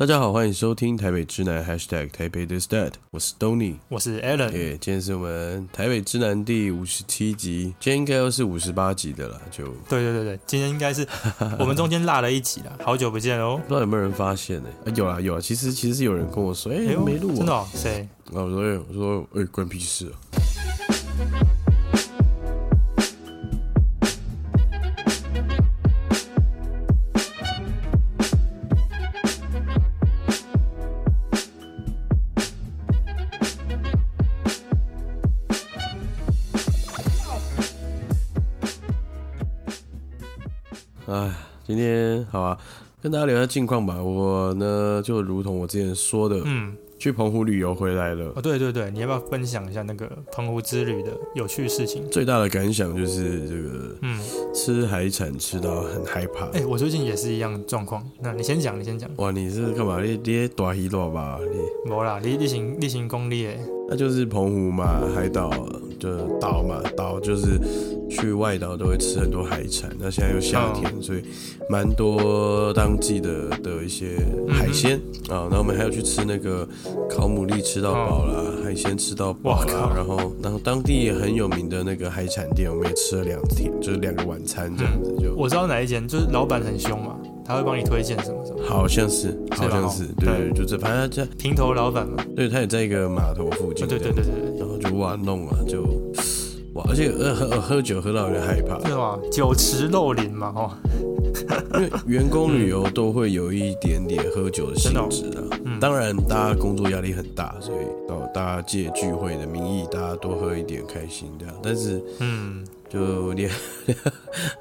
大家好，欢迎收听台北之南 #hashtag 台北的 stat，我是 Tony，我是 Alan，耶，今天是我们台北之南第五十七集，今天应该又是五十八集的了，就对对对对，今天应该是我们中间落了一集了，好久不见哦，不知道有没有人发现呢？啊，有啊有啊，其实其实是有人跟我说，哎、哎呦没录、啊，真的哦，谁？然后我说，哎我说，哎、关屁事啊！今天好啊，跟大家聊一下近况吧。我呢，就如同我之前说的，嗯，去澎湖旅游回来了。哦，对对对，你要不要分享一下那个澎湖之旅的有趣事情？最大的感想就是这个嗯，吃海产吃到很害怕。哎，我最近也是一样状况，那你先讲，你先讲，哇，你是干嘛？你你大鱼大吧？你没啦，你例行例行公例，哎，那就是澎湖嘛，海岛就岛嘛，岛就是去外岛都会吃很多海产。那现在又夏天，所以蛮多当季的的一些海鲜啊。然后我们还要去吃那个烤牡蛎，吃到饱啦，海鲜吃到饱啦。然后然后当地也很有名的那个海产店，我们也吃了两天，就是两个晚餐这样子，就我知道哪一间，就是老板很凶嘛，他会帮你推荐什么什么，好像是好像是吧对，就这反正他在平头老板嘛，对他也在一个码头附近对对对对对，然后就玩弄啊就哇，而且喝喝喝酒喝到有点害怕，对吧？酒池肉林嘛，哦，因为员工旅游都会有一点点喝酒的性质啊。嗯。当然，大家工作压力很大，所以哦，大家借聚会的名义，大家多喝一点，开心这样。但是嗯，就两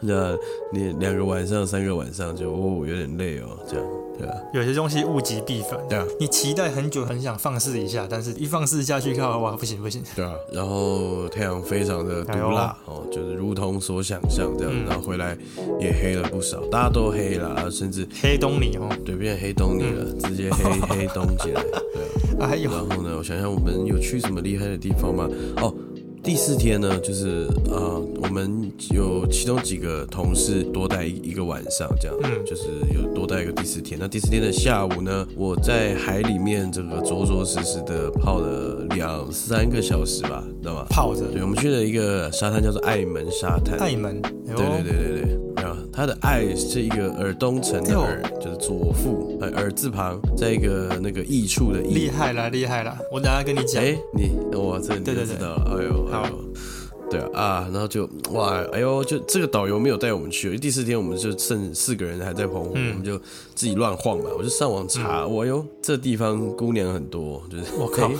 那你两个晚上、三个晚上就哦有点累哦，这样对啊，有些东西物极必反，对啊，你期待很久，很想放肆一下，但是一放肆下去，看哇，不行不行，对啊。然后太阳非常的毒辣哦，就是如同所想象这样，嗯。然后回来也黑了不少，大家都黑了，甚至黑东尼哦，对变黑东尼了，直接黑 黑东起来，对啊。哎呦，然后呢，我想想，我们有去什么厉害的地方吗？哦，第四天呢，就是呃，我们有其中几个同事多待一一个晚上，这样，嗯就是有多待一个第四天。那第四天的下午呢，我在海里面这个着着实实的泡了两三个小时吧，知道吧？泡着对，我们去了一个沙滩，叫做爱门沙滩。爱门，对对对对对，没有，它的爱是一个耳东城的耳，就是左腹，呃，耳字旁，在一个那个益处的益厉。害了厉害了，我等下跟你讲，哎，你哇，这你就对对对知道了，哎呦，哎好。呦，对啊啊，然后就哇，哎呦，就这个导游没有带我们去，因为第四天我们就剩四个人还在澎湖，嗯。我们就自己乱晃嘛，我就上网查，我哟，这地方姑娘很多，就是我靠。哎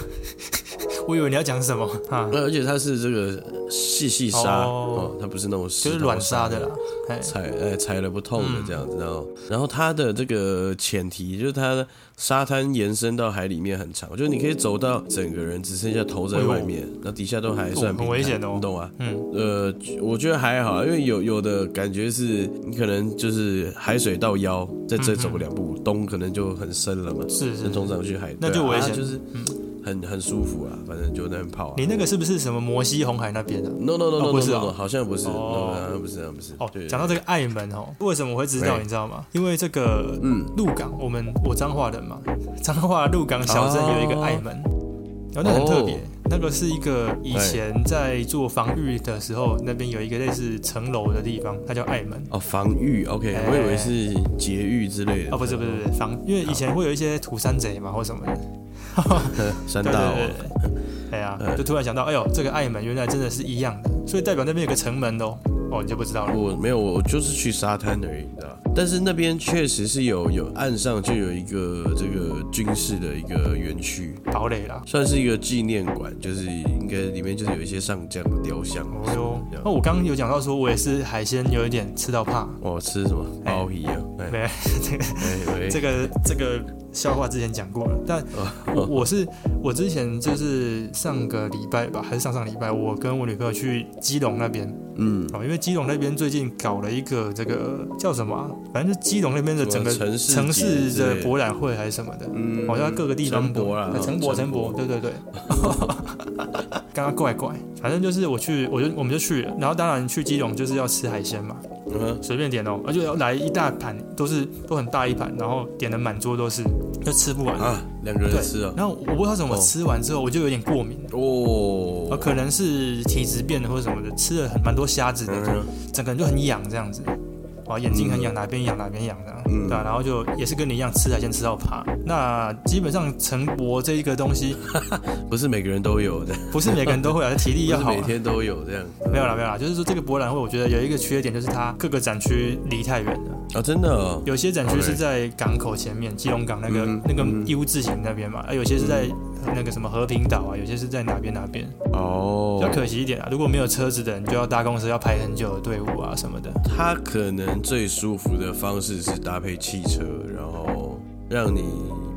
我以为你要讲什么啊，而且它是这个细细沙哦。哦，它不是那种就是软沙的啦，哎，踩呃踩了不痛嗯的这样子，然后然后它的这个前提就是它的沙滩延伸到海里面很长，就是你可以走到整个人只剩下头在外面，那底下都还算哦很危险的你懂吗？嗯，呃，我觉得还好，因为有有的感觉是你可能就是海水到腰，再再走个两步，东可能就很深了嘛，是是那冲上去海那就危险。啊就是很很舒服啊，反正就在那边泡啊。你那个是不是什么摩西红海那边的？No no no 哦 no 不是哦好像不是，哦不是，不是。哦对，讲到这个爱门哦，为什么我会知道？你知道吗？因为这个嗯鹿港，我们我彰化人嘛，彰化鹿港小镇有一个爱门，然后那很特别哦，那个是一个以前在做防御的时候，那边有一个类似城楼的地方，它叫爱门。哦，防御，OK，哎我以为是劫狱之类的。哦，不是不是不是防，因为以前会有一些土山贼嘛或什么的，山对大哎呀，就突然想到，哎呦，这个爱门原来真的是一样的，所以代表那边有个城门哦，哦，你就不知道了。我没有，我就是去沙滩而已，你知道。但是那边确实是有有岸上就有一个这个军事的一个园区，堡垒啦。算是一个纪念馆，就是应该里面就是有一些上将的雕像。哦哟那我刚刚有讲到说，我也是海鲜有一点吃到怕，哦，吃什么鲍鱼啊？哎没 这个这个笑话之前讲过了，但我 我是我之前就是上个礼拜吧，还是上上礼拜，我跟我女朋友去基隆那边。嗯，哦，因为基隆那边最近搞了一个这个叫什么啊、反正就基隆那边的整个城市城市的的。博览会还是什么的，嗯。好像各个地方博。啦哎城博城博。城博，对对对，刚刚怪怪，反正就是我去，我就我们就去了，然后当然去基隆就是要吃海鲜嘛，随便点哦，而且要来一大盘，都是都很大一盘，然后点的满桌都是，就吃不完。啊，两个人吃啊，然后我不知道怎么哦。吃完之后我就有点过敏，哦。呃，，可能是体质变了或者什么的，吃了很蛮多虾子的，嗯，整个人就很痒这样子，啊，眼睛很痒，哪边痒哪边痒这样，嗯对啊，然后就也是跟你一样吃海鲜吃到怕。那基本上晨勃这一个东西，不是每个人都有的，不是每个人都会啊，体力要好啊。每天都有这样。没有啦，没有啦，就是说这个博览会，我觉得有一个缺点，就是它各个展区离太远了。啊，真的哦，有些展区是在港口前面，基隆港那个、那个嗯嗯 U 字形那边嘛，啊，有些是在那个什么和平岛啊，有些是在哪边哪边，哦比较可惜一点啊。如果没有车子的人，就要搭公车，要排很久的队伍啊什么的。他可能最舒服的方式是搭配汽车，然后让你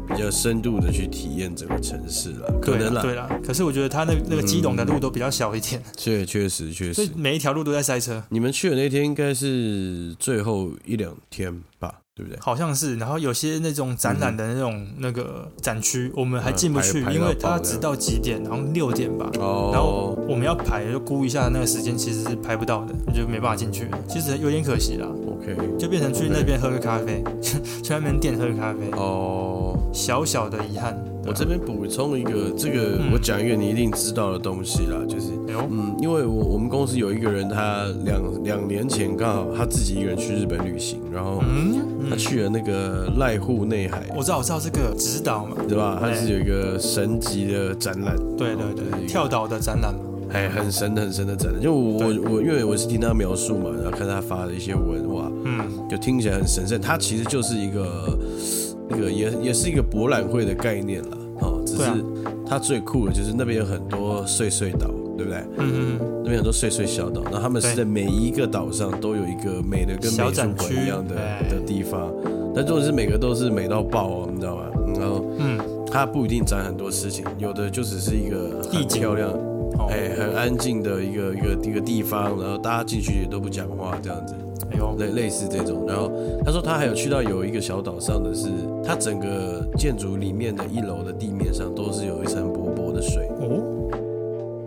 比较深度的去体验整个城市了，可能啦，对啦。可是我觉得他那那个基隆的路都比较小一点，确确实确所以实。每一条路都在塞车。你们去的那天应该是最后一两天吧，对不对？好像是，然后有些那种展览的那种那个展区，我们还进不去，因为它只到几点，然后六点吧。哦，然后我们要排，就估一下那个时间，其实是排不到的，就没办法进去。其实有点可惜啦，OK，就变成去那边喝个咖啡，去那边店喝个咖啡，哦，小小的遗憾。啊。我这边补充一个，这个嗯。我讲一个你一定知道的东西啦，就是嗯，因为我我们公司有一个人，他两两年前刚好他自己一个人去日本旅行，然后他去了那个濑户内海，我知道，我知道这个指导嘛，对吧？哎。它是有一个神级的展览，对对对，跳岛的展览嘛，哎，很神很神的展览。就我我我因为我是听他描述嘛，然后看他发的一些文，哇，嗯，就听起来很神圣。他其实就是一个那个也也是一个博览会的概念了，哦，只是它最酷的就是那边有很多碎碎岛，对不对？嗯嗯那边很多碎碎小岛，然后他们是在每一个岛上都有一个美的跟美术馆一样的哎。的地方，但重点是每个都是美到爆哦，你知道吗？然后嗯，它不一定展很多事情，有的就只是一个很漂亮、哦，哎很安静的一个一个一个地方，然后大家进去也都不讲话这样子，哎呦，类类似这种。然后他说他还有去到有一个小岛上的是，它整个建筑里面的一楼的地面上都是有一层薄薄的水。哦，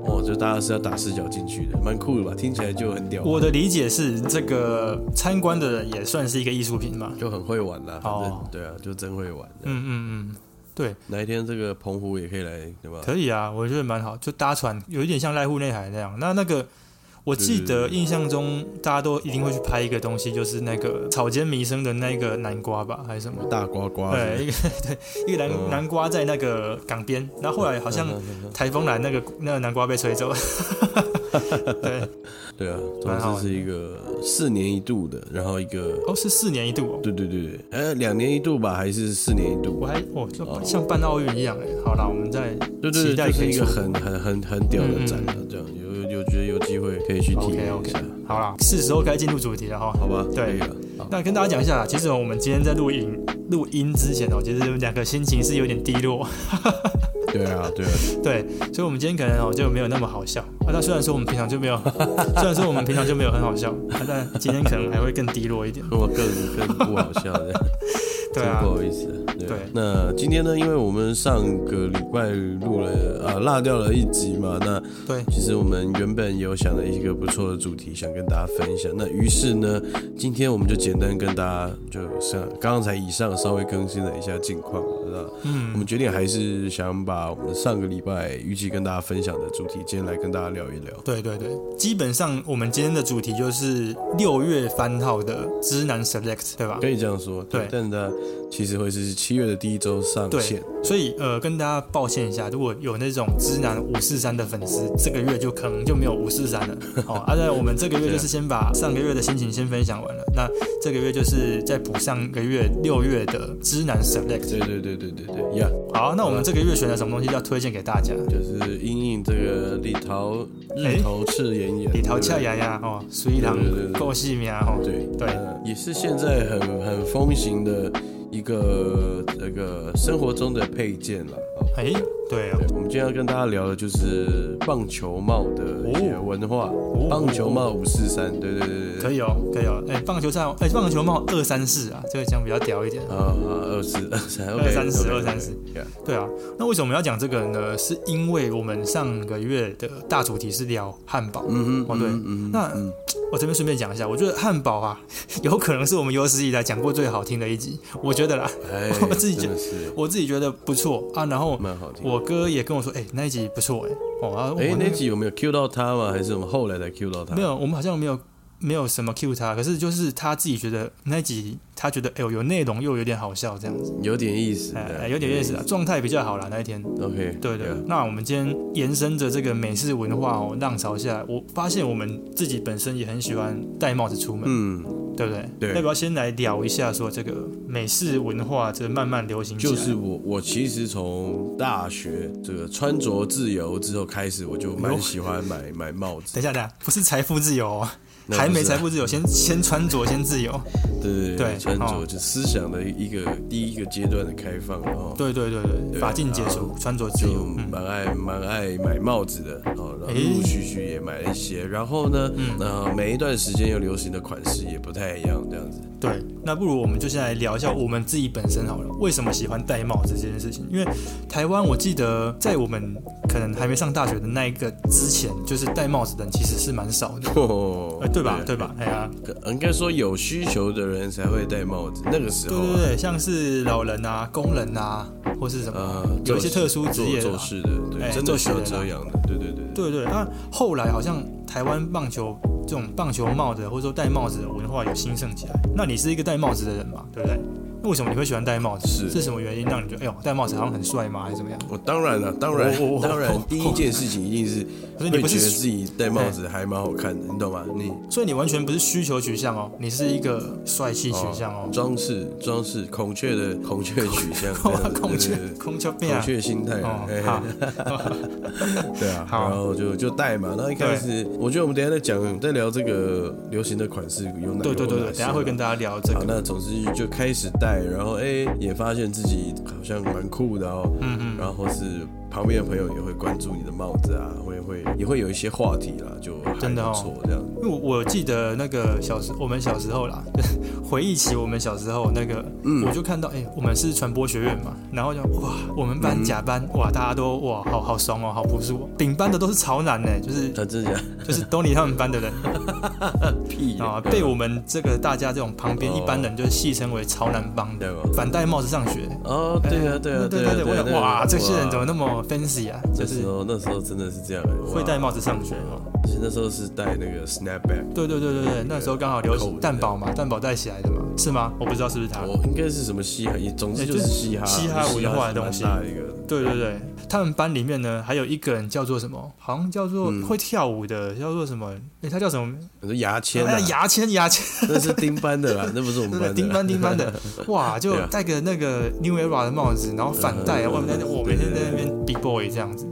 哦，就大家是要打视角进去的，蛮酷的吧？听起来就很屌，我的理解是，这个参观的人也算是一个艺术品嘛。就很会玩啦。反正、哦对啊，就真会玩。嗯嗯嗯，对，哪一天这个澎湖也可以来，对吧？可以啊，我觉得蛮好，就搭船，有一点像濑户内海那样。那那个，我记得印象中大家都一定会去拍一个东西，就是那个草间弥生的那个南瓜吧，还是什么？大瓜瓜，对，一个 对一个南、嗯南瓜在那个港边，然后后来好像台风来，那个那个南瓜被吹走了。对，对啊，蛮好玩总之是一个四年一度的，然后一个，哦，是四年一度哦。对对对对，呃，两年一度吧，还是四年一度我？还哦，就像办奥运一样哎。好啦，我们再对对对，期待就是一个很很很很屌的展啊，这样可以去体 OK 验一 OK，下，好啦，是时候该进入主题了哈。好吧？对那跟大家讲一下，其实我们今天在录音录音之前哦，其实两个心情是有点低落，对啊对啊，对，所以我们今天可能哦就没有那么好笑啊。那虽然说我们平常就没有，虽然说我们平常就没有很好笑，啊、但今天可能还会更低落一点。我更更不好笑的。对啊不，好意思。对，对那今天呢，因为我们上个礼拜录了啊，落掉了一集嘛，那对，其实我们原本有想了一个不错的主题，想跟大家分享。那于是呢，今天我们就简单跟大家就像刚刚才以上稍微更新了一下近况，知道？我嗯们决定还是想把我们上个礼拜预计跟大家分享的主题，今天来跟大家聊一聊。对对对，基本上我们今天的主题就是六月番号的直男 Select，对吧？可以这样说，对但呢，其实会是七月的第一周上线。所以呃，跟大家抱歉一下，如果有那种知男五四三的粉丝，这个月就可能就没有五四三了 哦。啊，那我们这个月就是先把上个月的心情先分享完了，那这个月就是再补上个月六月的知男 Select。对对对对对对，呀、好，那我们这个月选了什么东西要推荐给大家？就是因应这个李桃日头赤炎炎，李桃恰牙牙哦，水郎对对对对够细命哦。对对呃也是现在很很风行的一个这个生活中的配件了。哦哎，对啊，对，我们今天要跟大家聊的就是棒球帽的一些文化，哦棒球帽五四三，对对对对对，可以哦，可以哦。哎，棒球帽，哎，棒球帽二三四啊，这个讲比较屌一点。啊啊，二四二三，二三四二三四对啊，那为什么要讲这个呢？是因为我们上个月的大主题是聊汉堡。嗯嗯，哦对嗯嗯那嗯我这边顺便讲一下，我觉得汉堡啊，有可能是我们有史以来讲过最好听的一集，我觉得啦，哎，我自己觉得是我自己觉得不错啊。然后蛮好听。我哥也跟我说，哎、那一集不错哎、哦，啊，那集有没有 Q 到他吗？还是我们后来才 Q 到他？没有，我们好像没有没有什么 cue 他，可是就是他自己觉得那一集他觉得哎呦有内容又有点好笑这样子，有点意思，哎、对有点意思啊，。状态比较好啦那一天。OK，对对那我们今天延伸着这个美式文化哦浪潮下来，我发现我们自己本身也很喜欢戴帽子出门，嗯，对不对？对要不要先来聊一下说这个美式文化这慢慢流行？就是我，我其实从大学这个穿着自由之后开始，我就蛮喜欢买 买帽子等。一下，等一下，不是财富自由哦，还没财富自由，先先穿着先自由。对对对穿哦着就思想的一个第一个阶段的开放，然后对对对对，法禁解除，穿着自就蛮爱蛮爱买帽子的，哦，然后诶陆陆续续也买了一些，然后呢，嗯呃，每一段时间又流行的款式也不太一样，这样子。对。那不如我们就先来聊一下我们自己本身好了，为什么喜欢戴帽子这件事情？因为台湾，我记得在我们可能还没上大学的那一个之前，就是戴帽子的人其实是蛮少的，对吧？对吧？哎呀，可应该说有需求的人才会戴帽子，那个时候啊，对对对，像是老人啊、工人啊，或是什么，呃，有一些特殊职业做做事的，对，欸真的需要遮阳的，对对对对。对对，那后来好像台湾棒球这种棒球帽的或者说戴帽子的文化有兴盛起来。那你是一个戴帽子的人嘛，对不对？那为什么你会喜欢戴帽子？是是什么原因让你觉得哎呦戴帽子好像很帅吗？还是怎么样？我当然了，当然当然，第一件事情一定是会可是你不，觉得自己戴帽子还蛮好看的，你懂吗？你所以你完全不是需求取向哦，你是一个帅气取向哦。装饰装饰孔雀的孔雀取向，孔雀 孔雀！孔雀心态 对啊，好然后就就戴嘛。然后一开始，我觉得我们等下再讲，再聊这个流行的款式有哪对对对对，等下会跟大家聊这好，个。那总之就开始戴，然后哎、也发现自己好像蛮酷的哦，嗯嗯，然后是旁边的朋友也会关注你的帽子啊，会会也会有一些话题啦，就还真的哦不错这样。因为我我记得那个小时我们小时候啦，回忆起我们小时候那个，嗯我就看到哎、我们是传播学院嘛，然后就哇，我们班嗯甲班哇，大家都哇，好好爽哦，好朴素哦。丙班的都是潮男呢，就是他真的假 就是东尼他们班的人 屁啊，被我们这个大家这种旁边哦一般人就戏称为潮男帮的，反戴帽子上学。哦，对啊，对啊，对，对对，我对啊想哇，这些人怎么？那么 fancy 啊？就是时候那时候真的是这样，会戴帽，子上学哦。那时候是戴那个 snapback，对对对对对，那时候刚好流行蛋堡嘛，蛋堡戴起来的嘛，是吗？我不知道是不是他。我应该是什么嘻哈，一总之就是嘻哈，嘻哈文化的东西。对对对，他们班里面呢还有一个人叫做什么？好像叫做嗯会跳舞的，叫做什么？哎，他叫什么？牙签啊哎，，牙签，牙签，那是丁班的啦，那不是我们班的。丁班丁班的，哇，就戴个那个 New Era 的帽子，然后反戴，啊外面那我每天在那边 Big Boy 这样子，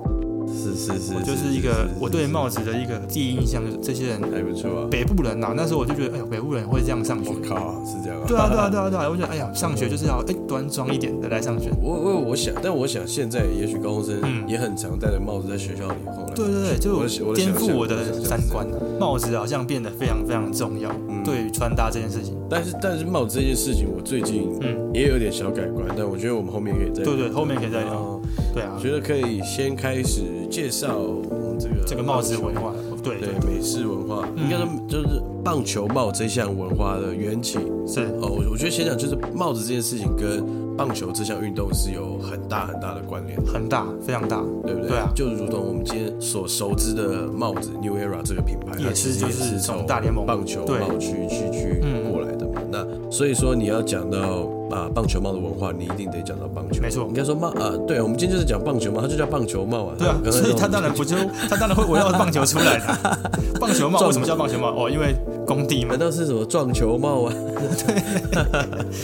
是是是，我就是一个我对帽子的一个第一印象就是这些人还不错啊。北部人呐，那时候我就觉得，哎呀，北部人会这样上学我。靠，是这样啊。对啊，对啊，对啊，对啊！我觉得，哎呀，上学就是要哎端庄一点的来上学。我我我想，但我想现在也许高中生嗯也很常戴着帽子在学校里晃来。对对对，就颠覆我的三观。帽子好像变得非常非常重要，嗯对于穿搭这件事情。但是但是帽子这件事情，我最近嗯，也有点小改观，但我觉得我们后面可以再对对，后面可以再聊。哦对啊。我，觉得可以先开始介绍我们这个这个帽子文化，对对对。美式文化，嗯。应该说就是棒球帽这项文化的缘起。是，哦，我我觉得先讲就是帽子这件事情跟棒球这项运动是有很大很大的关联，很大，非常大。对不对？对啊。就如同我们今天所熟知的帽子 New Era 这个品牌，也它其实是就是也是从大联盟棒球帽去去去嗯。过来的嘛。那所以说你要讲到啊棒球帽的文化，你一定得讲到棒球。没错应该说帽啊，对，我们今天就是讲棒球帽，它就叫棒球帽啊。对啊，所以它当然不就，它当然会围绕棒球出来的。棒球帽为什么叫棒球帽？哦，因为工地嘛难，道是什么撞球帽啊？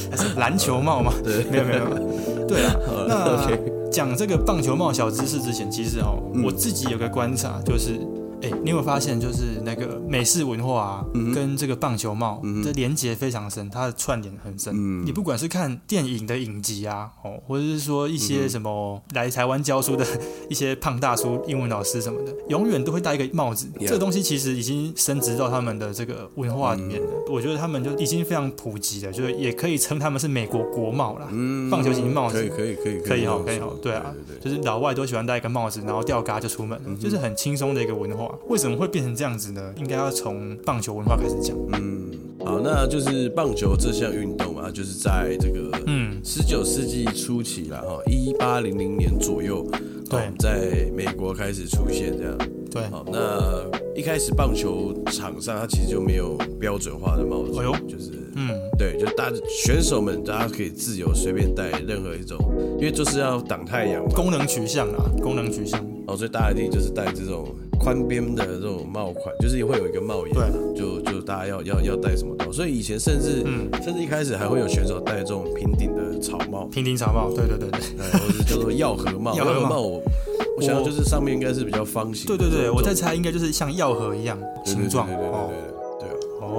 还是篮球帽嘛？对，没有没有，对啊。那讲这个棒球帽小知识之前，其实哦，嗯我自己有个观察，就是哎，你有没有发现，就是那个美式文化啊，跟这个棒球帽的连接非常深，它的串联很深。嗯，你不管是看电影的影集啊，哦，或者是说一些什么来台湾教书的 一些胖大叔、英文老师什么的，永远都会戴一个帽子。这个东西其实已经升值到他们的这个文化里面了。我觉得他们就已经非常普及了，就是也可以称他们是美国国帽了。嗯，棒球型帽子可以可以可以可以好可以好，对啊，就是老外都喜欢戴一个帽子，然后吊嘎就出门，就是很轻松的一个文化。为什么会变成这样子呢？应该要从棒球文化开始讲。嗯，好，那就是棒球这项运动啊，就是在这个嗯十九世纪初期了哈，一八零零年左右，对，在美国开始出现这样。对，好，那一开始棒球场上它其实就没有标准化的帽子，哎呦，就是嗯，对，就大选手们大家可以自由随便戴任何一种，因为就是要挡太阳，功能取向啊，功能取向。哦，所以大家一定就是戴这种宽边的这种帽款，就是会有一个帽檐，对，就就大家要要要戴什么帽。所以以前甚至，嗯，甚至一开始还会有选手戴这种平顶的草帽，平顶草帽，对对对对，或者叫做药盒帽，药盒帽，我我想就是上面应该是比较方形，对对对，我在猜应该就是像药盒一样形状，哦。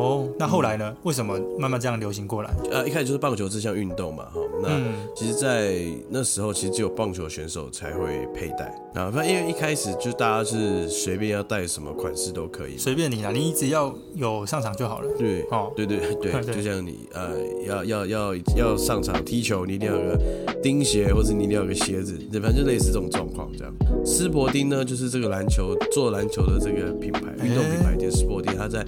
哦，那后来呢？为什么慢慢这样流行过来？呃，一开始就是棒球这项运动嘛，哈。那其实，在那时候，其实只有棒球选手才会佩戴。啊，反正因为一开始就大家是随便要戴什么款式都可以，随便你啦，你只要有上场就好了。对，哦，对对 对，就像你呃，要要要要上场踢球，你一定要有个钉鞋，或者你一定要有个鞋子，反正就类似这种状况这样。斯伯丁呢，就是这个篮球做篮球的这个品牌，运动品牌叫斯伯丁，他在。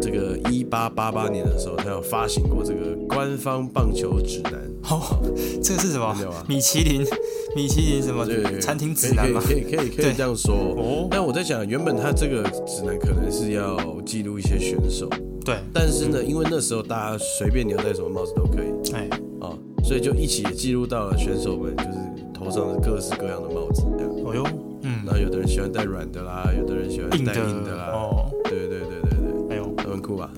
这个一八八八年的时候，他有发行过这个官方棒球指南。哦，这个是什么？米其林，米其林什么？对，餐厅指南吗？可以可以可以这样说。哦，但我在想，原本他这个指南可能是要记录一些选手。对。但是呢，因为那时候大家随便你要戴什么帽子都可以。哎。啊，所以就一起记录到了选手们就是头上的各式各样的帽子。这样。哦哟。嗯。然后有的人喜欢戴软的啦，有的人喜欢戴硬的啦。哦。对对对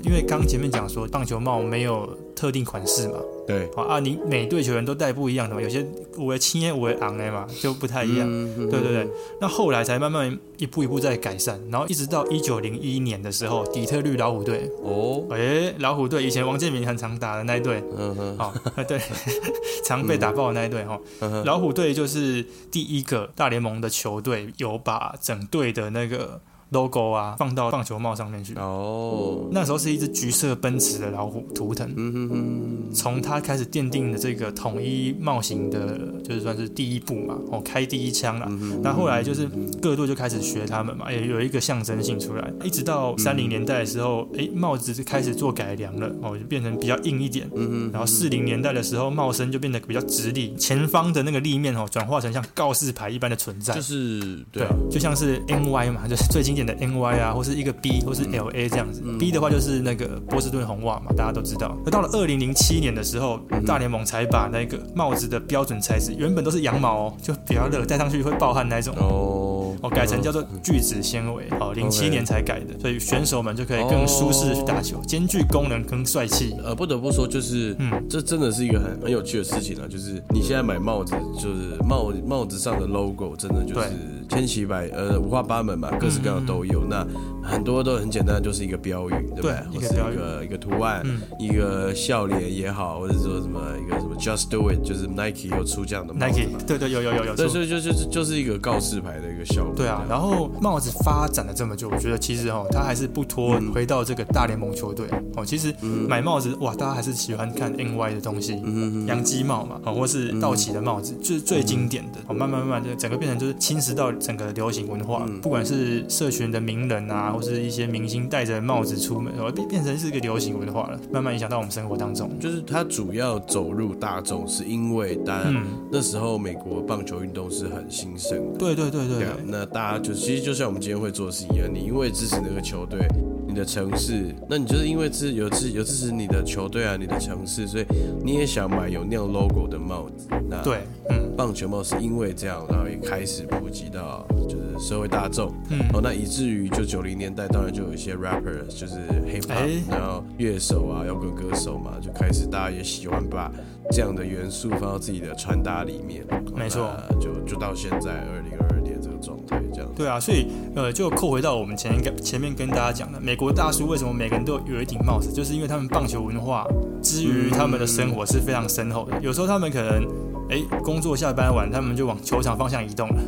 因为刚前面讲说棒球帽没有特定款式嘛，对，啊，你每队球员都戴不一样的嘛，有些五为青五为昂的嘛，就不太一样，对对对。那后来才慢慢一步一步在改善，然后一直到一九零一年的时候，底特律老虎队。哦，哎，老虎队以前王建民很常打的那一队，嗯哼，哦，对，常被打爆的那一队哈，老虎队就是第一个大联盟的球队有把整队的那个。Logo 啊，放到棒球帽上面去。哦，那时候是一只橘色奔驰的老虎图腾。嗯哼哼。从它开始奠定的这个统一帽型的，就是算是第一步嘛。哦，开第一枪了。那后来就是各队就开始学他们嘛，也有一个象征性出来。一直到三零年代的时候，哎，帽子就开始做改良了。哦，就变成比较硬一点。嗯哼。然后四零年代的时候，帽身就变得比较直立，前方的那个立面哦，转化成像告示牌一般的存在。就是对，就像是 NY 嘛，就是最近。点的 N Y 啊，或是一个 B，或是 L A 这样子。B 的话就是那个波士顿红袜嘛，大家都知道。那到了二零零七年的时候，大联盟才把那个帽子的标准材质，原本都是羊毛哦，就比较热，戴上去会暴汗那种哦，哦，改成叫做聚酯纤维哦，零七年才改的，所以选手们就可以更舒适的去打球，兼具功能跟帅气。呃，不得不说，就是嗯，这真的是一个很很有趣的事情啊，就是你现在买帽子，就是帽帽子上的 logo，真的就是千奇百呃五花八门嘛，各式各样。都有，那很多都很简单，就是一个标语，对吧？或是一个一个图案，一个笑脸也好，或者说什么一个什么 Just Do It，就是 Nike 有出这样的帽子嘛？对对，有有有有。对，所以就就是就是一个告示牌的一个效果。对啊，然后帽子发展了这么久，我觉得其实哦，它还是不脱回到这个大联盟球队哦。其实买帽子哇，大家还是喜欢看 NY 的东西，洋基帽嘛，哦，或是道奇的帽子，就是最经典的。哦，慢慢慢慢就整个变成就是侵蚀到整个流行文化，不管是社群的名人啊，或是一些明星戴着帽子出门，然后变变成是一个流行文化了，慢慢影响到我们生活当中。就是它主要走入大众，是因为当然那时候美国棒球运动是很兴盛的。对对对对。那大家就其实就像我们今天会做的事一样，你因为支持那个球队，你的城市，那你就是因为支有支有支持你的球队啊，你的城市，所以你也想买有那样 logo 的帽子。那对，嗯，棒球帽是因为这样，然后也开始普及到就是社会大众。嗯，哦，那以至于。就九零年代，当然就有一些 rapper，就是 hip hop，然后乐手啊，摇滚歌手嘛，就开始大家也喜欢把这样的元素放到自己的穿搭里面。没错，就就到现在二零二二年这个状态这样。对啊，所以呃，就扣回到我们前一个前面跟大家讲的，美国大叔为什么每个人都有一顶帽子，就是因为他们棒球文化之于他们的生活是非常深厚的。有时候他们可能哎工作下班晚，他们就往球场方向移动了。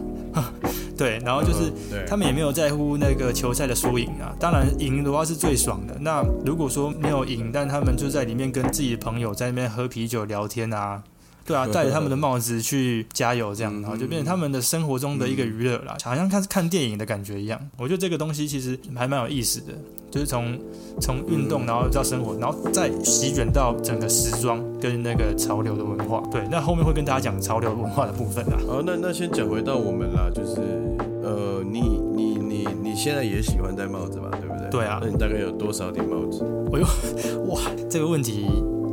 对，然后就是他们也没有在乎那个球赛的输赢啊。当然赢的话是最爽的。那如果说没有赢，但他们就在里面跟自己的朋友在那边喝啤酒聊天啊。对啊，戴着他们的帽子去加油，这样，然后就变成他们的生活中的一个娱乐啦，好像看看电影的感觉一样。我觉得这个东西其实还蛮有意思的，就是从从运动，然后到生活，然后再席卷到整个时装跟那个潮流的文化。对，那后面会跟大家讲潮流文化的部分啦。好，那那先讲回到我们啦，就是呃，你你你你现在也喜欢戴帽子吧？对不对？对啊。那你大概有多少顶帽子？哎呦，哇，这个问题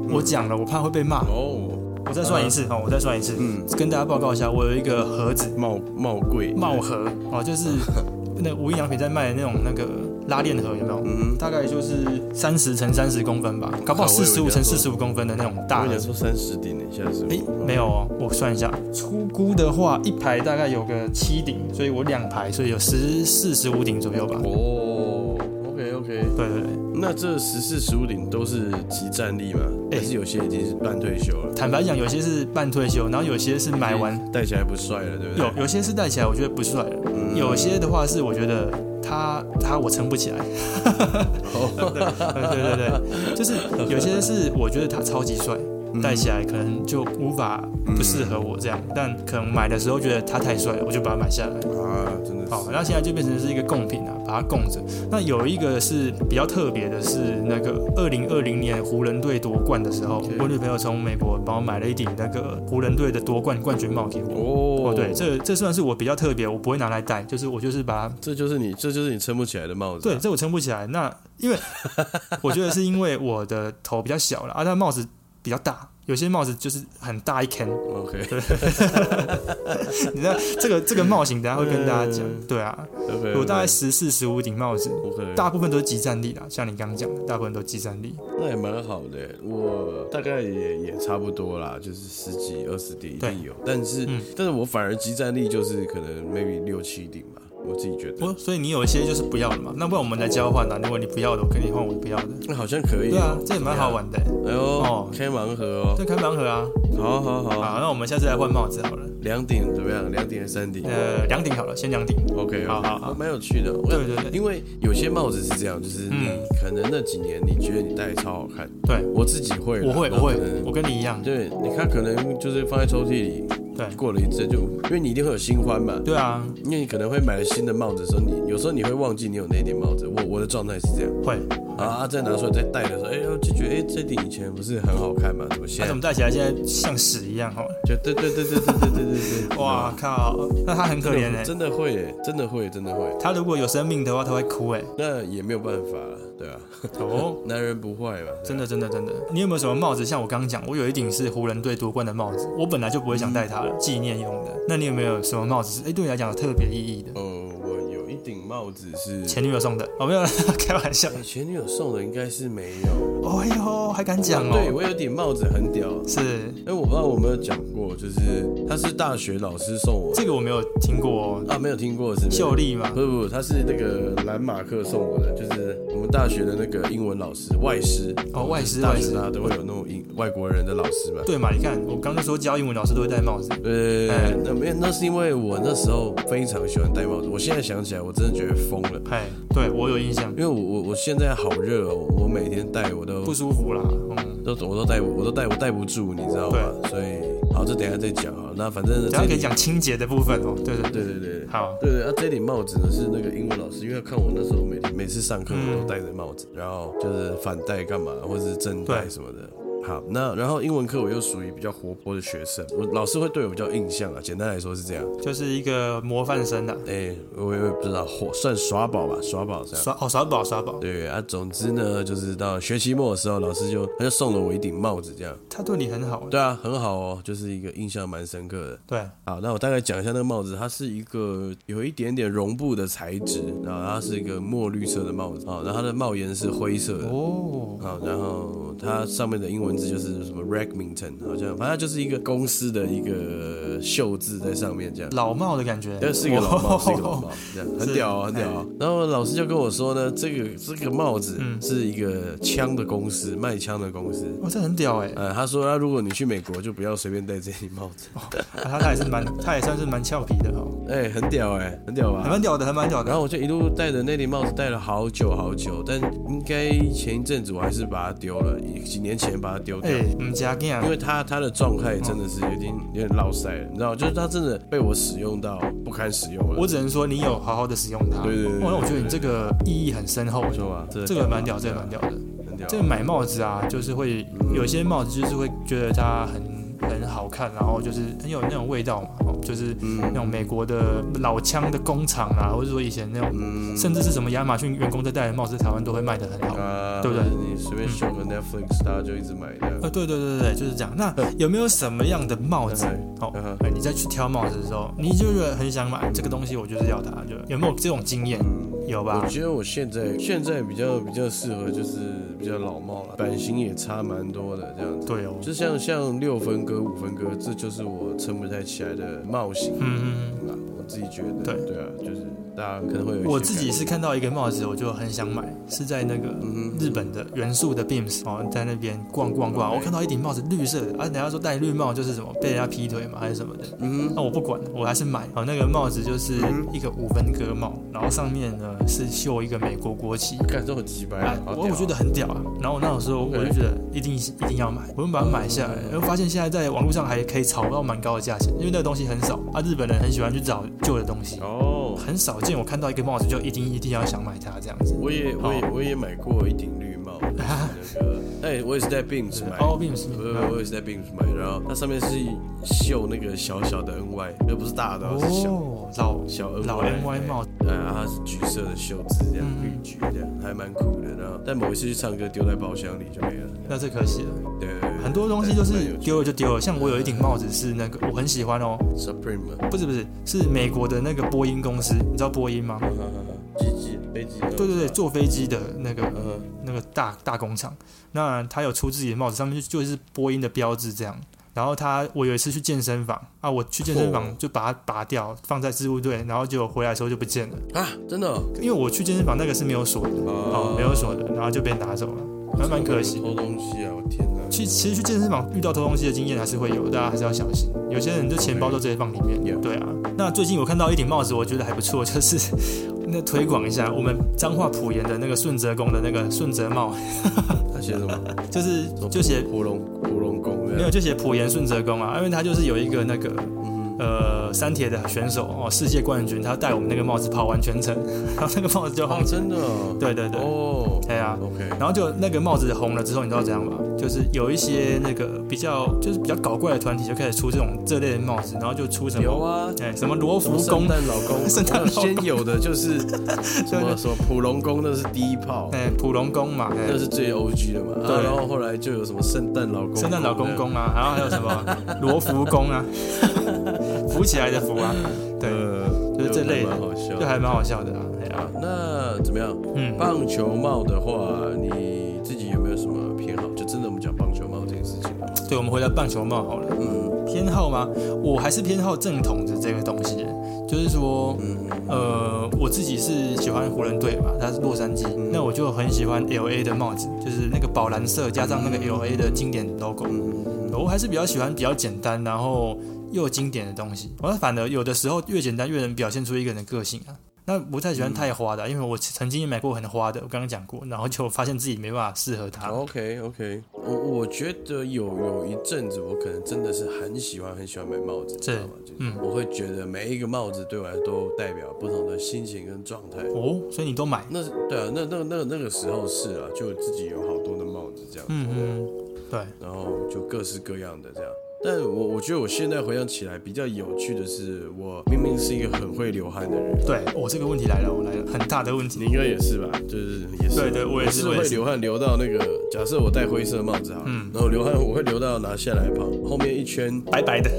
我讲了，我怕会被骂哦。我再算一次哦，我再算一次，嗯，跟大家报告一下，我有一个盒子帽帽柜帽盒哦，就是 那无印良品在卖的那种那个拉链盒，有没有？嗯，大概就是三十乘三十公分吧，搞不好四十五乘四十五公分的那种大。我说三十顶，现在是？哎，没有哦，我算一下，粗估的话，一排大概有个七顶，所以我两排，所以有十四十五顶左右吧。哦，OK OK，对对对。那这十四十五顶都是集战力吗？还是有些已经是半退休了？坦白讲，有些是半退休，然后有些是买完戴起来不帅了，对不对？有有些是戴起来我觉得不帅了，有些的话是我觉得他他我撑不起来。对对对，就是有些是我觉得他超级帅。戴起来可能就无法不适合我这样，但可能买的时候觉得它太帅了，我就把它买下来啊，真的好，然后现在就变成是一个贡品啊，把它供着。那有一个是比较特别的，是那个二零二零年湖人队夺冠的时候，我女朋友从美国帮我买了一顶那个湖人队的夺冠冠军帽给我。哦，对，这这算是我比较特别，我不会拿来戴，就是我就是把它，这就是你，这就是你撑不起来的帽子。对，这我撑不起来。那因为 我觉得是因为我的头比较小了，啊，它帽子。比较大，有些帽子就是很大一坑。OK，对，你知道这个这个帽型，等下会跟大家讲。对啊，我大概十四十五顶帽子，大部分都是集战力的，像你刚刚讲的，大部分都集战力。那也蛮好的，我大概也也差不多啦，就是十几二十顶一定有，但是但是我反而集战力就是可能 maybe 六七顶吧。我自己觉得，所以你有一些就是不要的嘛，那不然我们来交换啊？如果你不要的，我跟你换我不要的。那好像可以。对啊，这也蛮好玩的。哎呦，哦，开盲盒哦。对，开盲盒啊。好好好。好，那我们下次来换帽子好了。两顶怎么样？两顶还是三顶？呃，两顶好了，先两顶。OK，好好好，蛮有趣的。对对对，因为有些帽子是这样，就是你可能那几年你觉得你戴超好看。对，我自己会，我会，我会，我跟你一样。对，你看可能就是放在抽屉里。对，过了一阵就，因为你一定会有新欢嘛。对啊，因为你可能会买了新的帽子的时候，你有时候你会忘记你有那顶帽子。我我的状态是这样，会啊，再拿出来再戴的时候，哎呦就觉得哎这顶以前不是很好看吗？怎么现在怎么戴起来现在像屎一样哈？就对对对对对对对对对，哇靠，那他很可怜哎，真的会，真的会，真的会。他如果有生命的话，他会哭哎。那也没有办法了，对啊。哦，男人不坏嘛。真的真的真的，你有没有什么帽子？像我刚刚讲，我有一顶是湖人队夺冠的帽子，我本来就不会想戴它了，纪念用的。那你有没有什么帽子是哎对你来讲有特别意义的？呃，我有一顶帽子是前女友送的，哦没有，开玩笑。前女友送的应该是没有。哎呦，还敢讲哦？对我有顶帽子很屌，是。哎，我不知道我没有讲过，就是他是大学老师送我。这个我没有听过哦啊，没有听过是秀丽吗？不不不，他是那个蓝马克送我的，就是我们大学的那个英文老师，外师。哦，外师，大学大家都会有那种英外国人的老师嘛。对嘛？你看我刚刚说教英文老师都会戴帽子。呃，那没有那是因为我那时候非常喜欢戴帽子。我现在想起来，我真的觉得疯了。嗨，对我有印象，因为我我我现在好热哦，我每天戴我都不舒服啦。嗯，都我都戴我都戴我戴不住，你知道吗？所以好，这等下再讲啊。那反正等下可以讲清洁的部分哦。对对对对对，好，对对。啊，这顶帽子呢是那个英文老师，因为看我那时候每每次上课我都戴着帽子，然后就是反戴干嘛，或者是正戴什么的。好，那然后英文课我又属于比较活泼的学生，我老师会对我比较印象啊。简单来说是这样，就是一个模范生的。哎，我也不知道，算耍宝吧，耍宝这样。耍哦，耍宝耍宝。对啊，总之呢，就是到学期末的时候，老师就他就送了我一顶帽子，这样。他对你很好。对啊，很好哦，就是一个印象蛮深刻的。对。好，那我大概讲一下那个帽子，它是一个有一点点绒布的材质，然后它是一个墨绿色的帽子啊，然后它的帽檐是灰色的哦。好，然后它上面的英文。文字就是什么 Regminton，好像反正就是一个公司的一个秀字在上面这样。老帽的感觉，对，是一个老帽，是一个老哦帽，这样 很屌啊，很屌啊。然后老师就跟我说呢，这个这个帽子嗯是一个枪的公司，卖枪的公司。哇，这很屌哎、呃，他说，那如果你去美国，就不要随便戴这顶帽子。他 他也是蛮，他也算是蛮俏皮的哦，哎、很屌哎、很屌吧？还蛮屌的，还蛮屌的。然后我就一路戴着那顶帽子戴了好久好久，但应该前一阵子我还是把它丢了，几年前把它丢掉。因，为他他的状态真的是有点有点落塞了，你知道，就是他真的被我使用到不堪使用了。我只能说你有好好的使用它。对对对那我觉得你这个意义很深厚不，错吧？这这个蛮屌，这个蛮屌的。这个买帽子啊，就是会有些帽子就是会觉得它很很好看，然后就是很有那种味道嘛，哦，就是嗯那种美国的老枪的工厂啊，或者说以前那种，嗯甚至是什么亚马逊员工在戴的帽子，台湾都会卖的很好。啊，对不对你随便选个 Netflix，大家就一直买这样。呃，对对对对对，就是这样。那有没有什么样的帽子？哦嗯哼，哎你再去挑帽子的时候，你就觉得很想买这个东西，我就是要它。就有没有这种经验？嗯有吧我？觉得我现在现在比较比较适合就是比较老帽了，版型也差蛮多的这样子。对哦，就像像六分哥、五分哥，这就是我撑不太起来的帽型。自己觉得，对。对啊，就是大家可能会有我自己是看到一个帽子，我就很想买，是在那个嗯日本的元素的 Beams 哦，在那边逛逛逛，我看到一顶帽子绿色的，啊，人家说戴绿帽就是什么被人家劈腿嘛，还是什么的，嗯那我不管，我还是买。哦，那个帽子就是一个五分割帽，然后上面呢是绣一个美国国旗。哼，看这种几百啊，，好屌啊。我我觉得很屌啊，然后我那时候我就觉得一定一定要买，我就把它买下来，然后发现现在在网络上还可以炒到蛮高的价钱，因为那个东西很少啊，日本人很喜欢去找旧的东西，哦，很少见我看到一个帽子就一定一定要想买它这样子。我也我也我也买过一顶绿哎，我也是在 Beams 买。哦，Beams，我我也是在 Beams 买，然后它上面是绣那个小小的 NY，那不是大的，是小哦，老小 NY，老 NY 帽，呃，它是橘色的袖子，这样嗯绿橘这样，还蛮酷的。然后，但某一次去唱歌丢在包厢里就没了。那这可惜了。对很多东西就是丢了就丢了，像我有一顶帽子是那个我很喜欢哦，Supreme，不是不是，是美国的那个波音公司，你知道波音吗？对对对，坐飞机的那个嗯那个大大工厂，那他有出自己的帽子，上面就就是波音的标志这样。然后他，我有一次去健身房啊，我去健身哦房就把它拔掉，放在置物队，然后就回来的时候就不见了，啊，真的哦因为我去健身房那个是没有锁的，哦，没有锁的，然后就被拿走了，还蛮可惜。偷东西啊！我天哪！去其实去健身房遇到偷东西的经验还是会有，大家还是要小心。有些人就钱包都直接放里面。对啊，那最近我看到一顶帽子，我觉得还不错，就是那推广一下我们彰化普盐的那个顺泽宫的那个顺泽帽，他写什么？就是就写普龙普龙宫没有就写普盐顺泽宫啊，因为他就是有一个那个嗯，呃三铁的选手哦，世界冠军，他戴我们那个帽子跑完全程，然后那个帽子就红。哦，，真的哦，对对对，哦对啊。，OK，然后就那个帽子红了之后，你知道怎样吧？就是有一些那个比较就是比较搞怪的团体就开始出这种这类的帽子，然后就出什么有啊。哎什么罗浮宫。圣，诞老公，圣诞先有的就是什么 什么普龙宫，那是第一炮，哎普龙宫嘛，哎。那是最 OG 的嘛。啊对然后后来就有什么圣诞老公，圣诞老公公啊，然后还有什么罗浮宫啊，浮起来的浮啊，对，呃，就是这类的。蛮好笑就还蛮好笑的啊，哎那怎么样？嗯，棒球帽的话，你自己有没有什么偏好？就真的我们讲棒球帽这件事情。啊。对，我们回到棒球帽好了，嗯。偏好吗？我还是偏好正统的这个东西，就是说，嗯。呃，我自己是喜欢湖人队嘛，他是洛杉矶，嗯。那我就很喜欢 L A 的帽子，就是那个宝蓝色加上那个 L A 的经典 logo，嗯。我还是比较喜欢比较简单，然后又经典的东西。我反而有的时候越简单越能表现出一个人的个性啊。那不太喜欢太花的啊，因为我曾经也买过很花的，我刚刚讲过，然后就发现自己没办法适合它。OK OK，我我觉得有有一阵子，我可能真的是很喜欢很喜欢买帽子，你知道吗？就是嗯我会觉得每一个帽子对我来说都代表不同的心情跟状态。哦，所以你都买？那是对啊，那那那那个时候是啊，就自己有好多的帽子这样，嗯嗯，对，然后就各式各样的这样。但我我觉得我现在回想起来比较有趣的是，我明明是一个很会流汗的人，对，我、这个问题来了，我来了，很大的问题。你应该也是吧？就是也是，对对我也是会流汗流到那个，假设我戴灰色帽子哈，嗯然后流汗我会流到拿下来跑后面一圈白白的，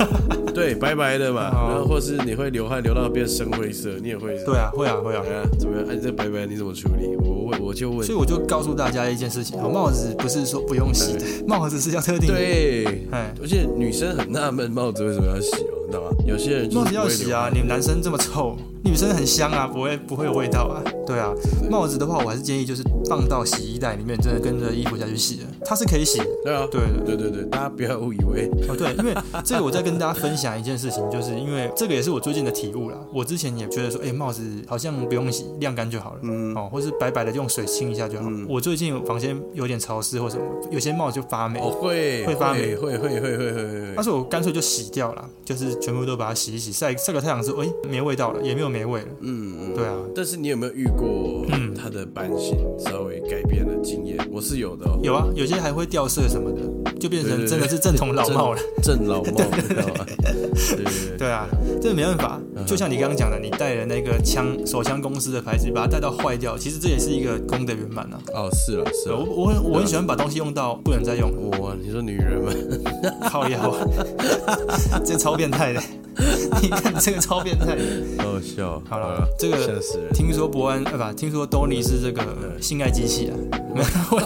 对，白白的嘛，哦然后或是你会流汗流到变深灰色，你也会对啊，会啊，会啊。怎么样？哎，这白白你怎么处理？我问，我就问所以。我就告诉大家一件事情，哦，帽子不是说不用洗的，帽子是要特定。，对，哎，而且女生很纳闷帽子为什么要洗哦，你知道吗？有些人就是帽子要洗啊！你们男生这么臭，女生很香啊，不会不会有味道啊。对啊，帽子的话，我还是建议就是放到洗衣袋里面，真的跟着衣服下去洗的，它是可以洗的。对啊，对。对对对对，大家不要误以为。哦，对，因为这个我在跟大家分享一件事情，就是因为这个也是我最近的体悟啦。我之前也觉得说，哎，帽子好像不用洗，晾干就好了，嗯。哦，或是白白的用水清一下就好。嗯。我最近房间有点潮湿或什么，有些帽子就发霉，哦会会发霉。会会会会会会会。但是我干脆就洗掉了，就是全部都把它洗一洗，晒晒个太阳之后，哎，没味道了，也没有霉味了。嗯嗯，对啊，但是你有没有遇过嗯它的版型稍微改变了经验？我是有的哦，有啊，有些还会掉色什么的，就变成真的是正统老帽了。正老帽，你知道吗？对对对对啊，这没办法，嗯就像你刚刚讲的，你带了那个枪手枪公司的牌子，把它带到坏掉，其实这也是一个功德圆满啊。哦，是了是我了，我很我很喜欢把东西用到不能再用，哇，你说女人们？靠腰啊，这超变态的。你看这个超变态。好好笑。好了，这个。听说伯安呃不，听说多尼是这个性爱机器啊，没有会。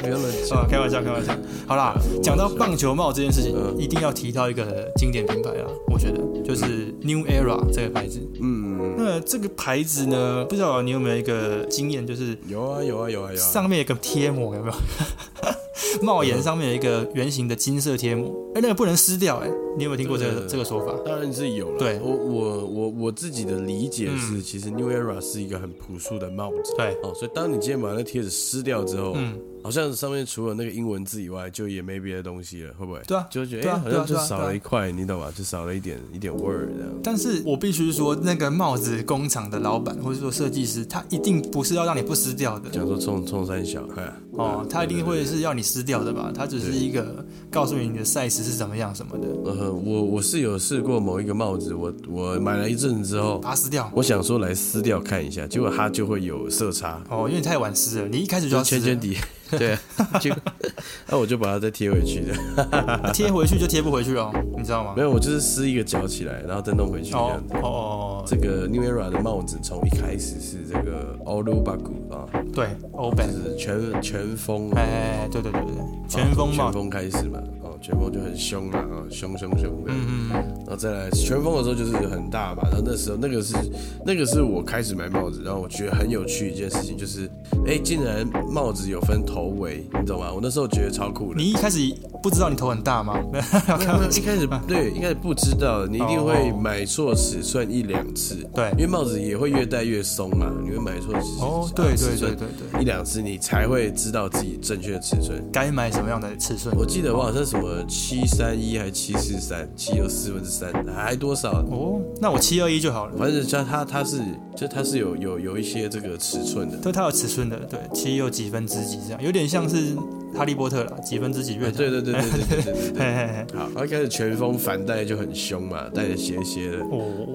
不要乱讲。啊，开玩笑，开玩笑。好啦，讲到棒球帽这件事情，嗯一定要提到一个经典品牌啊，我觉得就是 New Era 这个牌子。嗯，那这个牌子呢，不知道你有没有一个经验，就是有啊有啊有啊有啊。上面有个贴膜，有没有？帽檐上面有一个圆形的金色贴膜，哎，那个不能撕掉，哎，你有没有听过这个这个说法？当然是有了。对我我我我自己的理解是，嗯其实 New Era 是一个很朴素的帽子。对，哦，所以当你今天把那贴纸撕掉之后，嗯，好像上面除了那个英文字以外，就也没别的东西了，会不会？对啊。就会觉得哎，好像就少了一块，你懂吧？就少了一点一点味儿这样。但是我必须说，那个帽子工厂的老板或者说设计师，他一定不是要让你不撕掉的。讲说冲冲三小，哎，哦，他一定会是要你撕掉的吧？他只是一个告诉你你的 size 是怎么样什么的，呃，我我是有试过某一个帽子，我我买了一阵子之后，把它撕掉。我想说来撕掉看一下，结果它就会有色差，哦，因为你太晚撕了，你一开始就就要撕圈圈底，对，就那我就把它再贴回去的，贴回去就贴不回去哦，你知道吗没？有，我就是撕一个角起来，然后再弄回去这哦样子哦。哦，这个 New Era 的帽子从一开始是这个 Olu Baku 啊，对，欧本，就是全全封，哎，对对对对，全封帽全，封开始嘛，哦，全封就很凶嘛，啊，凶凶凶的。嗯嗯嗯，然后再来旋风的时候就是很大嘛，然后那时候那个是那个是我开始买帽子，然后我觉得很有趣一件事情，就是哎，竟然帽子有分头围，你懂吗？我那时候觉得超酷的。你一开始不知道你头很大吗？对，一开始不知道，你一定会买错尺寸一两次，对因为帽子也会越戴越松嘛，你会买错尺寸哦，对对对对对，一两次，你才会知道自己正确的尺寸。该买什么样的尺寸？我记得我好像什么七三一还七四三，七又四分之三，还多少？哦，那我七二一就好了。反正像它它是就它是有有有一些这个尺寸的。就它有尺寸的，对，七又几分之几这样，有点像是哈利波特了几分之几越对对对对对对对好然后一开始拳风反戴就很凶嘛戴着斜斜的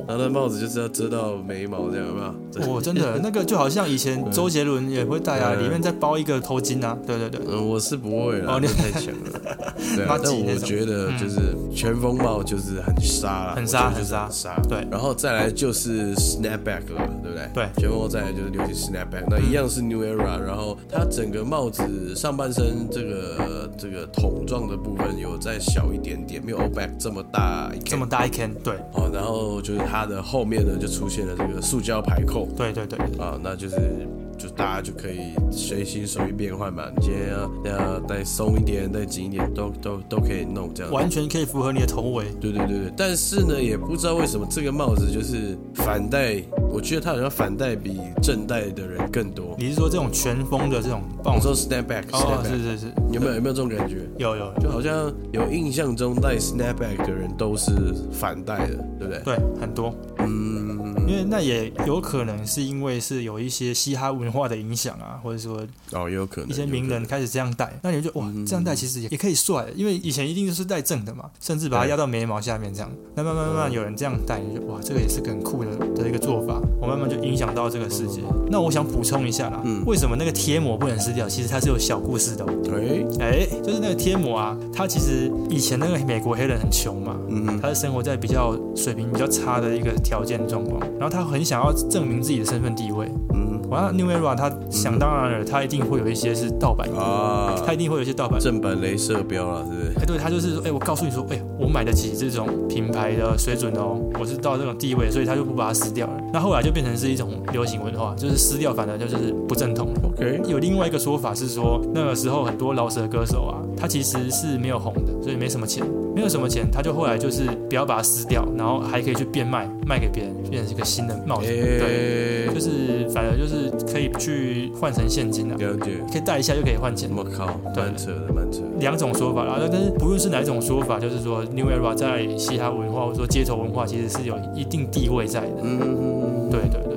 然后帽子就知道遮到眉毛这样吧哦真的那个就好像以前 周杰伦也会戴啊里面再包一个头巾啊对对对。嗯我是不会啊哦那太强了。对但我觉得就是拳风帽就是很杀了很杀很杀杀。对。然后再来就是 snapback 了对不对？对。拳风再来就是流行 snapback 那一样是 new era 然后它整个帽子上半身这个这个桶状的部分有再小一点点，没有 o back 这么大一这么大一 can，对。哦，然后就是它的后面呢就出现了这个塑胶排扣。对对对，啊，那就是就大家就可以随心所欲变换嘛。你今天要要再松一点，再紧一点，都都都可以弄这样。完全可以符合你的头围。对对对对，但是呢，也不知道为什么这个帽子就是反戴，我觉得它好像反戴比正戴的人更多。你是说这种全封的这种我棒说 snapback 哦，是是是，有没有有没有这种感觉？有有，就好像有印象中戴 snapback 的人都是反戴的，对不对？对很多，嗯，因为那也有可能是因为是有一些嘻哈文化的影响啊，或者说哦，也有可能一些名人开始这样戴，那你就哇，这样戴其实也也可以帅，因为以前一定就是戴正的嘛，甚至把它压到眉毛下面这样。那慢慢慢慢有人这样戴，你就哇，这个也是很酷的的一个做法。我慢慢就影响到这个世界。那我想补充一下啦，为什么那个贴膜不能撕掉？其实它是有小故事的。哎哎，就是那个贴膜啊，它其实以前那个美国黑人很穷嘛，嗯，他是生活在比较水平比较差的一个条件状况，然后他很想要证明自己的身份地位，嗯，完了 New Era 他想当然了，他一定会有一些是盗版啊，他一定会有一些盗版正版镭射标了，是不是？哎，对他就是说，哎，我告诉你说，哎，我买得起这种品牌的水准哦，我是到这种地位，所以他就不把它撕掉了。那后来就变成是一种流行文化，就是撕掉，反而就是不正统。OK，有另外一个说法是说，那个时候很多饶舌歌手啊，他其实是没有红的，所以没什么钱。没有什么钱，他就后来就是不要把它撕掉，然后还可以去变卖，卖给别人，变成一个新的帽子。对，就是反而就是可以去换成现金的，了解，可以戴一下就可以换钱。我靠，蛮扯的，蛮扯。两种说法啦，但是不论是哪一种说法，就是说 New Era 在嘻哈文化或者说街头文化，其实是有一定地位在的。嗯，对对对。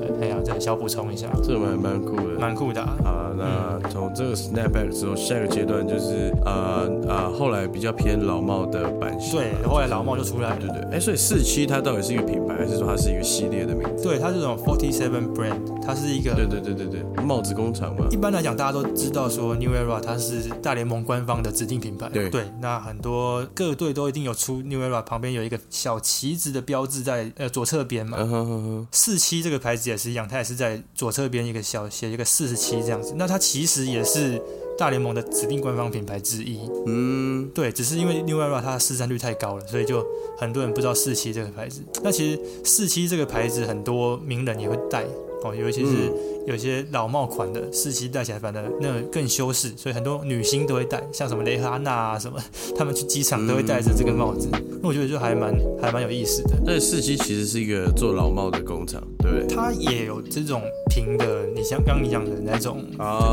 小补充一下，这蛮蛮酷的，蛮酷的。啊，那从这个 snapback 之后，下一个阶段就是呃呃，后来比较偏老帽的版型。对，后来老帽就出来了。对对。哎，所以四七它到底是一个品牌，还是说它是一个系列的名字？对，它是这种 Forty Seven Brand，它是一个。对对对对对，帽子工厂嘛。一般来讲，大家都知道说 New Era 它是大联盟官方的指定品牌。对对，那很多各队都一定有出 New Era，旁边有一个小旗子的标志在呃左侧边嘛。四七这个牌子也是一。样，它也是在左侧边一个小写一个四十七这样子，那它其实也是大联盟的指定官方品牌之一。嗯，对，只是因为 New Era 它的市占率太高了，所以就很多人不知道四七这个牌子。那其实四七这个牌子很多名人也会戴哦，尤其是有些老帽款的四期戴起来，反而那更修饰，所以很多女星都会戴，像什么蕾哈娜啊什么，他们去机场都会戴着这个帽子。那我觉得就还蛮还蛮有意思的。那四期其实是一个做老帽的工厂。对，它也有这种平的，你像刚你讲的那种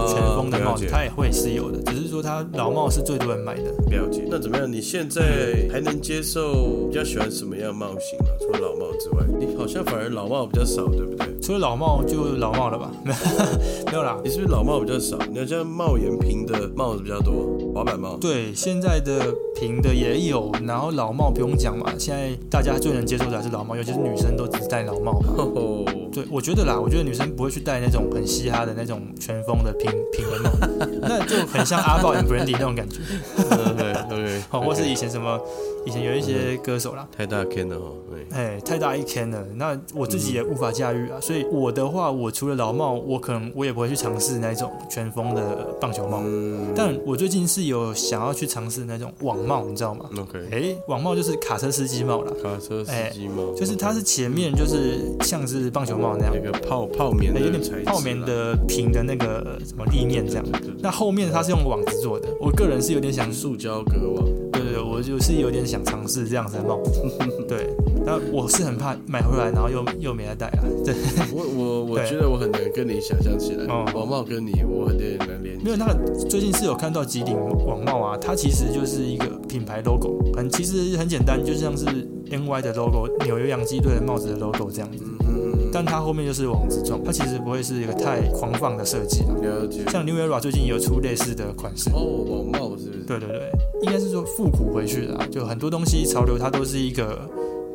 全封的帽子，它也会是有的，只是说它老帽是最多人买的。了解。那怎么样？你现在还能接受？比较喜欢什么样帽型啊？除了老帽之外，你好像反而老帽比较少，对不对？除了老帽就老帽了吧？没有啦。你是不是老帽比较少？你好像帽檐平的帽子比较多，滑板帽。对，现在的平的也有，然后老帽不用讲嘛，现在大家最能接受的还是老帽，尤其是女生都只戴老帽嘛。对，我觉得啦，我觉得女生不会去戴那种很嘻哈的那种全封的平平的帽，那就很像阿豹 and Brandy 那种感觉。对对，好，或是以前什么，以前有一些歌手啦，太大 can 了哦，哎，太大一 can 了，那我自己也无法驾驭啊。所以我的话，我除了老帽，我可能我也不会去尝试那种全封的棒球帽。但我最近是有想要去尝试那种网帽，你知道吗？OK，哎，网帽就是卡车司机帽了。卡车司机帽，就是它是前面就是像是棒球帽。那个泡泡棉，有点泡棉的平的那个什么立面这样。那后面它是用网子做的，我个人是有点想塑胶隔网。对对对，我就是有点想尝试这样子的帽子。对，那我是很怕买回来然后又又没来戴啊。对，我我我觉得我很难跟你想象起来。网帽跟你我很难连。没有，那最近是有看到几顶网帽啊，它其实就是一个品牌 logo，很其实很简单，就像是 NY 的 logo，纽约洋基队的帽子的 logo 这样子。但它后面就是网子状，它其实不会是一个太狂放的设计。了解。像 New Era 最近有出类似的款式。哦，网帽是不是？对对对，应该是说复古回去的，就很多东西潮流它都是一个。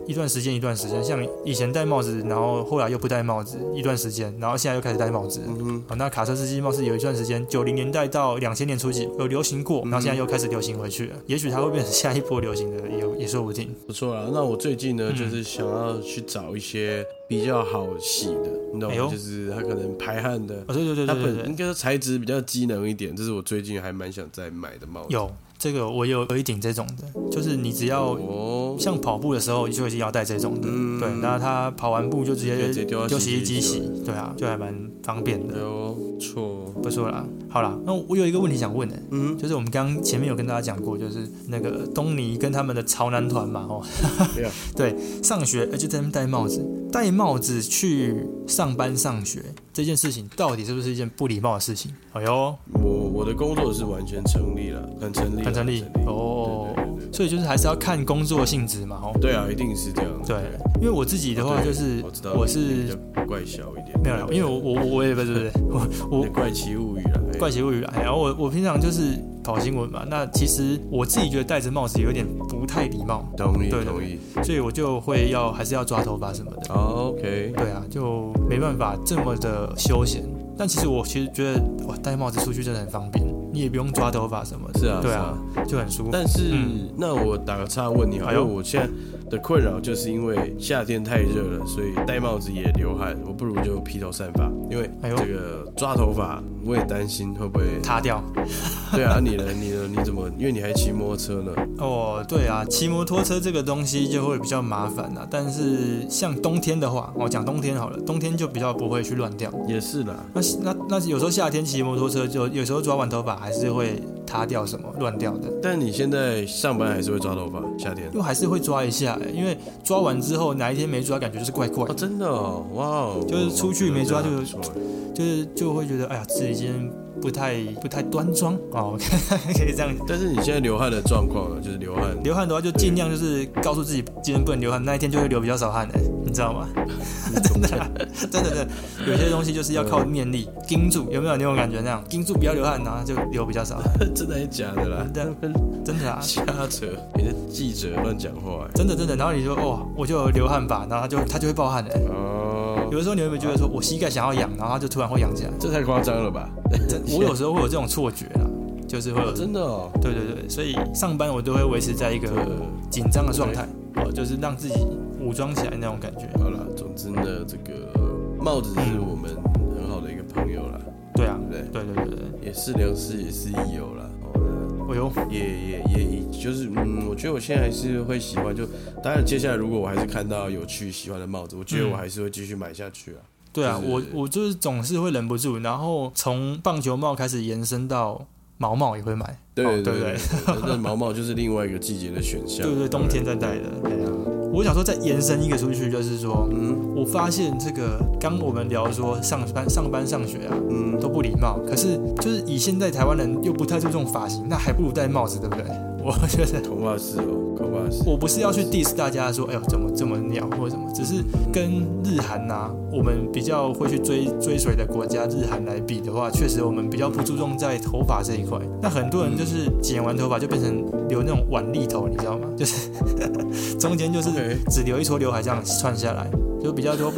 一段时间，一段时间，像以前戴帽子，然后后来又不戴帽子，一段时间，然后现在又开始戴帽子。嗯啊，那卡车司机貌似有一段时间，九零年代到两千年初期有流行过，然后现在又开始流行回去了。也许它会变成下一波流行的，也也说不定。不错啊，那我最近呢，就是想要去找一些比较好洗的，你懂吗？就是它可能排汗的，对对对对，它本应该是材质比较机能一点，这是我最近还蛮想再买的帽子。有。这个我有有一顶这种的，就是你只要像跑步的时候就已经要带这种的，对，那他跑完步就直接丢洗衣机洗，对啊，就还蛮方便的。错，不说了。好了，那我有一个问题想问的，嗯，就是我们刚前面有跟大家讲过，就是那个东尼跟他们的潮男团嘛，哦，对，上学就在那边戴帽子，戴帽子去上班上学这件事情，到底是不是一件不礼貌的事情？哎呦，我我的工作是完全成立了，很成立，很成立。哦。对所以就是还是要看工作性质嘛，哦，对啊，一定是这样。对，因为我自己的话就是我知道我是怪小一点，没有啦，因为我我我也不是不是我我怪奇物语啦，哎。怪奇物语了，然后我我平常就是跑新闻嘛，那其实我自己觉得戴着帽子有点不太礼貌，同意对对同意。所以我就会要还是要抓头发什么的。好，OK，对啊，就没办法这么的休闲。但其实我其实觉得哇，戴帽子出去真的很方便，你也不用抓头发什么的。是啊，对啊啊。，就很舒服。但是，嗯那我打个岔问你哎我现在的困扰就是因为夏天太热了，所以戴帽子也流汗，我不如就披头散发，因为这个抓头发我也担心会不会。塌掉。对啊，你呢？你呢？你怎么？因为你还骑摩托车呢。哦，对啊，骑摩托车这个东西就会比较麻烦啦。但是像冬天的话，我讲冬天好了，冬天就比较不会去乱掉。也是啦，那那那有时候夏天骑摩托车就有时候抓完头发还是会塌掉什么乱掉的，但你现在上班还是会抓头发，夏天？就还是会抓一下、欸，因为抓完之后哪一天没抓，感觉就是怪怪哦，，真的哦，哇哦，就是出去没抓就不错就是就会觉得哎呀自己今天不太不太端庄。哦，可以这样。但是你现在流汗的状况呢，就是流汗，流汗的话就尽量就是告诉自己今天不能流汗，那一天就会流比较少汗的、你知道吗？真的啊、真的。真的，有些东西就是要靠念力 盯住，有没有？那种感觉那样？盯住不要流汗，然后就流比较少。汗，真的还是假的啦？真的啊。瞎扯，你的记者乱讲话欸。真的真的，然后你说哦，我就有流汗吧，然后他就他就会爆汗的。哦，有的时候你会不会觉得说我膝盖想要痒，然后他就突然会痒起来？这太夸张了吧？真 我有时候会有这种错觉啦，就是会有真的哦，对对对，所以上班我都会维持在一个呃，紧张的状态，哦，就是让自己武装起来那种感觉。好了，总之呢，这个帽子是我们很好的一个朋友啦，对啊，对不对对对对，对？也是良师，也是益友啦。哦，哎呦，也也也也就是嗯，我觉得我现在还是会喜欢，就当然接下来如果我还是看到有趣喜欢的帽子，我觉得嗯我还是会继续买下去啊。对啊，就是我我就是总是会忍不住，然后从棒球帽开始延伸到毛毛也会买，对对哦对不对对，那毛毛就是另外一个季节的选项。对对，冬天在戴的。哎呀，我想说再延伸一个出去，就是说，嗯。我发现这个刚我们聊说上班上班上学啊嗯，都不礼貌，可是就是以现在台湾人又不太注重发型，那还不如戴帽子，对不对？我觉得头发是哦，我不是要去 diss 大家说，哎呦怎么这么鸟或者什么，只是跟日韩呐、我们比较会去追追随的国家日韩来比的话，确实我们比较不注重在头发这一块。那很多人就是剪完头发就变成留那种碗粒头，你知道吗？就是 中间就是只留一撮刘海这样串下来，就比较多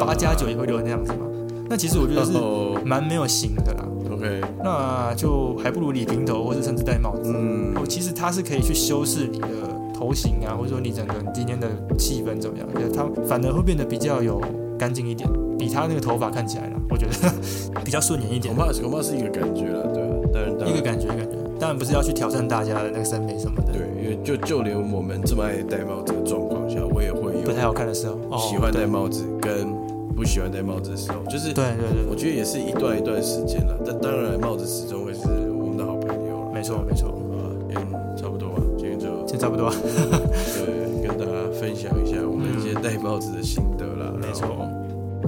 八加九也会留那样子嘛。那其实我觉得是哦蛮没有型的啦。，OK，那就还不如理平头，或者甚至戴帽子。嗯哦，其实它是可以去修饰你的头型啊，或者说你整个你今天的气氛怎么样，对它反而会变得比较有干净一点，比他那个头发看起来啦，我觉得 比较顺眼一点恐。怕恐怕是一个感觉了，对吧？当然，当然一个感觉，感觉，当然不是要去挑战大家的那个审美什么的，对，因为就就连我们这么爱戴帽子的状况下，我也会有不太好看的时候，哦，喜欢戴帽子跟不喜欢戴帽子的时候，就是对对对我觉得也是一段一段时间了。但当然，帽子始终会是我们的好朋友了。没错没错，啊，今天差不多吧，今天就就差不多，对跟大家分享一下我们一些戴帽子的心得啦。没错，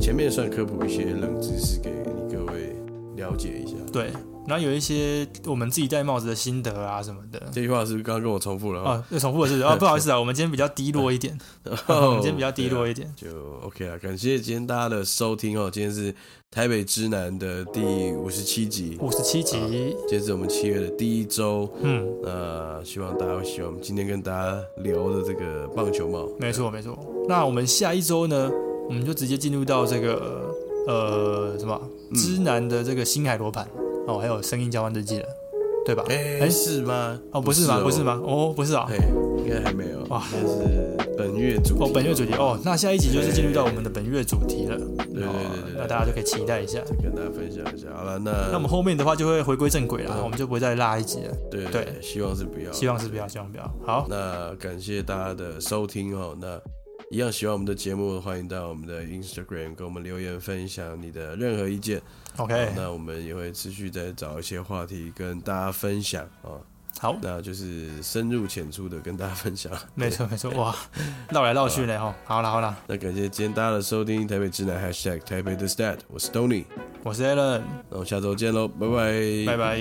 前面算科普一些冷知识给你各位了解一下。对。然后有一些我们自己戴帽子的心得啊什么的，这句话是不是刚刚跟我重复了？哦，又重复了是啊，不好意思啊，我们今天比较低落一点，哦 我们今天比较低落一点，就 OK 了，感谢今天大家的收听哦。今天是台北之南的第五十七集，五十七集，今天是我们七月的第一周。嗯，那希望大家会喜欢我们今天跟大家聊的这个棒球帽。没错没错。那我们下一周呢，我们就直接进入到这个呃什么嗯知南的这个星海罗盘哦，还有声音交换日记了，对吧？哎、哎是吗？哦，不是吗？不是？吗？哦，不是啊。哎，应该还没有。哇应该是本月主题哦，本月主题哦，那下一集就是进入到我们的本月主题了。对对对哦对对那大家就可以期待一下。跟大家分享一下。好了，那那我们后面的话就会回归正轨了，嗯我们就不会再拉一集了。对对希望是不要，希望是不要，希望不要。好，那感谢大家的收听哦。那一样喜欢我们的节目，欢迎到我们的 Instagram 给我们留言分享你的任何意见。OK，那我们也会持续再找一些话题跟大家分享啊。好，那就是深入浅出的跟大家分享。没错没错，哇，绕来绕去嘞哈。好了好了，那感谢今天大家的收听，台北直男 Hashtag 台北的 Stat，我是 Tony，我是 Alan，那我们下周见喽，拜拜，拜拜。